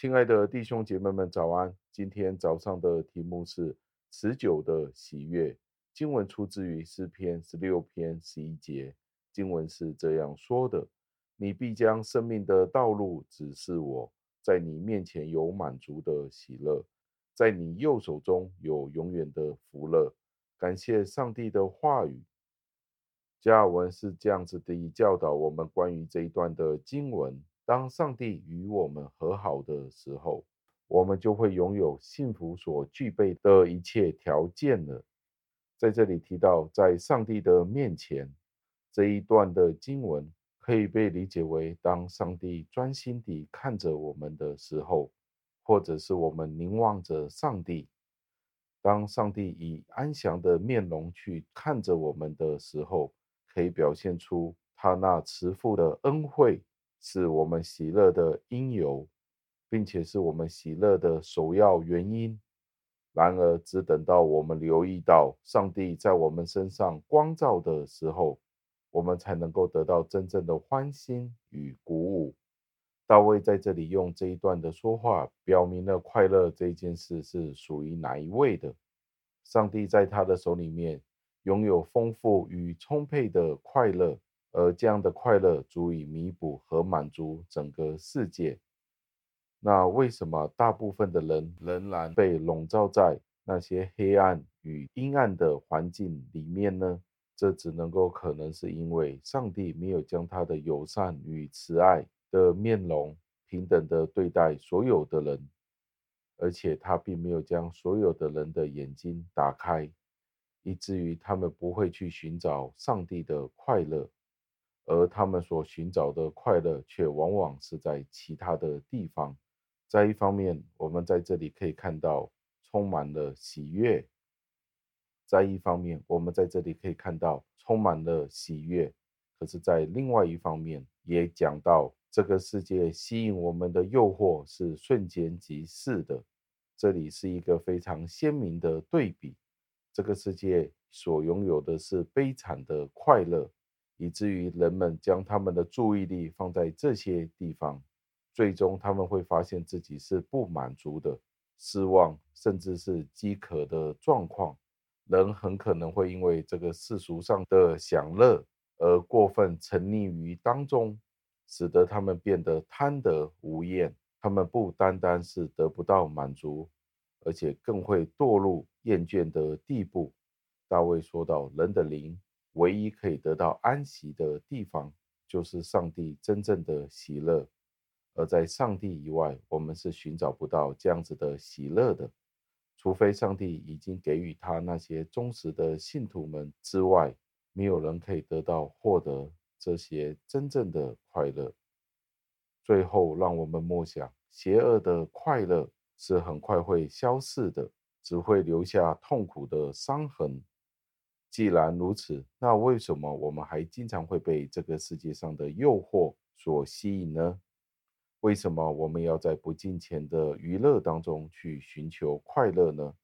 亲爱的弟兄姐妹们，早安！今天早上的题目是持久的喜悦。经文出自于诗篇十六篇十一节，经文是这样说的：“你必将生命的道路指示我，在你面前有满足的喜乐，在你右手中有永远的福乐。”感谢上帝的话语。加尔文是这样子的教导我们关于这一段的经文。当上帝与我们和好的时候，我们就会拥有幸福所具备的一切条件了。在这里提到，在上帝的面前，这一段的经文可以被理解为：当上帝专心地看着我们的时候，或者是我们凝望着上帝；当上帝以安详的面容去看着我们的时候，可以表现出他那慈父的恩惠。是我们喜乐的因由，并且是我们喜乐的首要原因。然而，只等到我们留意到上帝在我们身上光照的时候，我们才能够得到真正的欢欣与鼓舞。大卫在这里用这一段的说话，表明了快乐这件事是属于哪一位的。上帝在他的手里面拥有丰富与充沛的快乐。而这样的快乐足以弥补和满足整个世界。那为什么大部分的人仍然被笼罩在那些黑暗与阴暗的环境里面呢？这只能够可能是因为上帝没有将他的友善与慈爱的面容平等的对待所有的人，而且他并没有将所有的人的眼睛打开，以至于他们不会去寻找上帝的快乐。而他们所寻找的快乐，却往往是在其他的地方。在一方面，我们在这里可以看到充满了喜悦；在一方面，我们在这里可以看到充满了喜悦。可是，在另外一方面，也讲到这个世界吸引我们的诱惑是瞬间即逝的。这里是一个非常鲜明的对比。这个世界所拥有的是悲惨的快乐。以至于人们将他们的注意力放在这些地方，最终他们会发现自己是不满足的、失望，甚至是饥渴的状况。人很可能会因为这个世俗上的享乐而过分沉溺于当中，使得他们变得贪得无厌。他们不单单是得不到满足，而且更会堕入厌倦的地步。大卫说道：“人的灵。”唯一可以得到安息的地方，就是上帝真正的喜乐。而在上帝以外，我们是寻找不到这样子的喜乐的。除非上帝已经给予他那些忠实的信徒们之外，没有人可以得到获得这些真正的快乐。最后，让我们默想：邪恶的快乐是很快会消逝的，只会留下痛苦的伤痕。既然如此，那为什么我们还经常会被这个世界上的诱惑所吸引呢？为什么我们要在不金钱的娱乐当中去寻求快乐呢？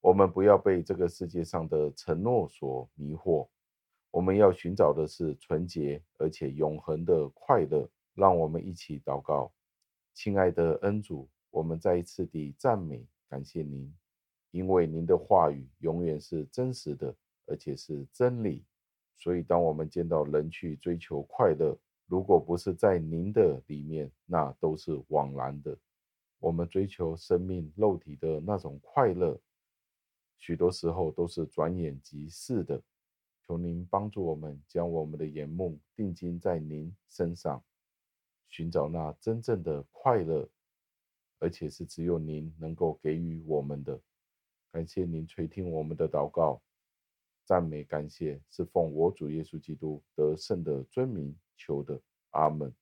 我们不要被这个世界上的承诺所迷惑，我们要寻找的是纯洁而且永恒的快乐。让我们一起祷告，亲爱的恩主，我们再一次地赞美感谢您，因为您的话语永远是真实的。而且是真理，所以当我们见到人去追求快乐，如果不是在您的里面，那都是枉然的。我们追求生命肉体的那种快乐，许多时候都是转眼即逝的。求您帮助我们，将我们的眼目定睛在您身上，寻找那真正的快乐，而且是只有您能够给予我们的。感谢您垂听我们的祷告。赞美感谢，是奉我主耶稣基督得胜的尊名求的，阿门。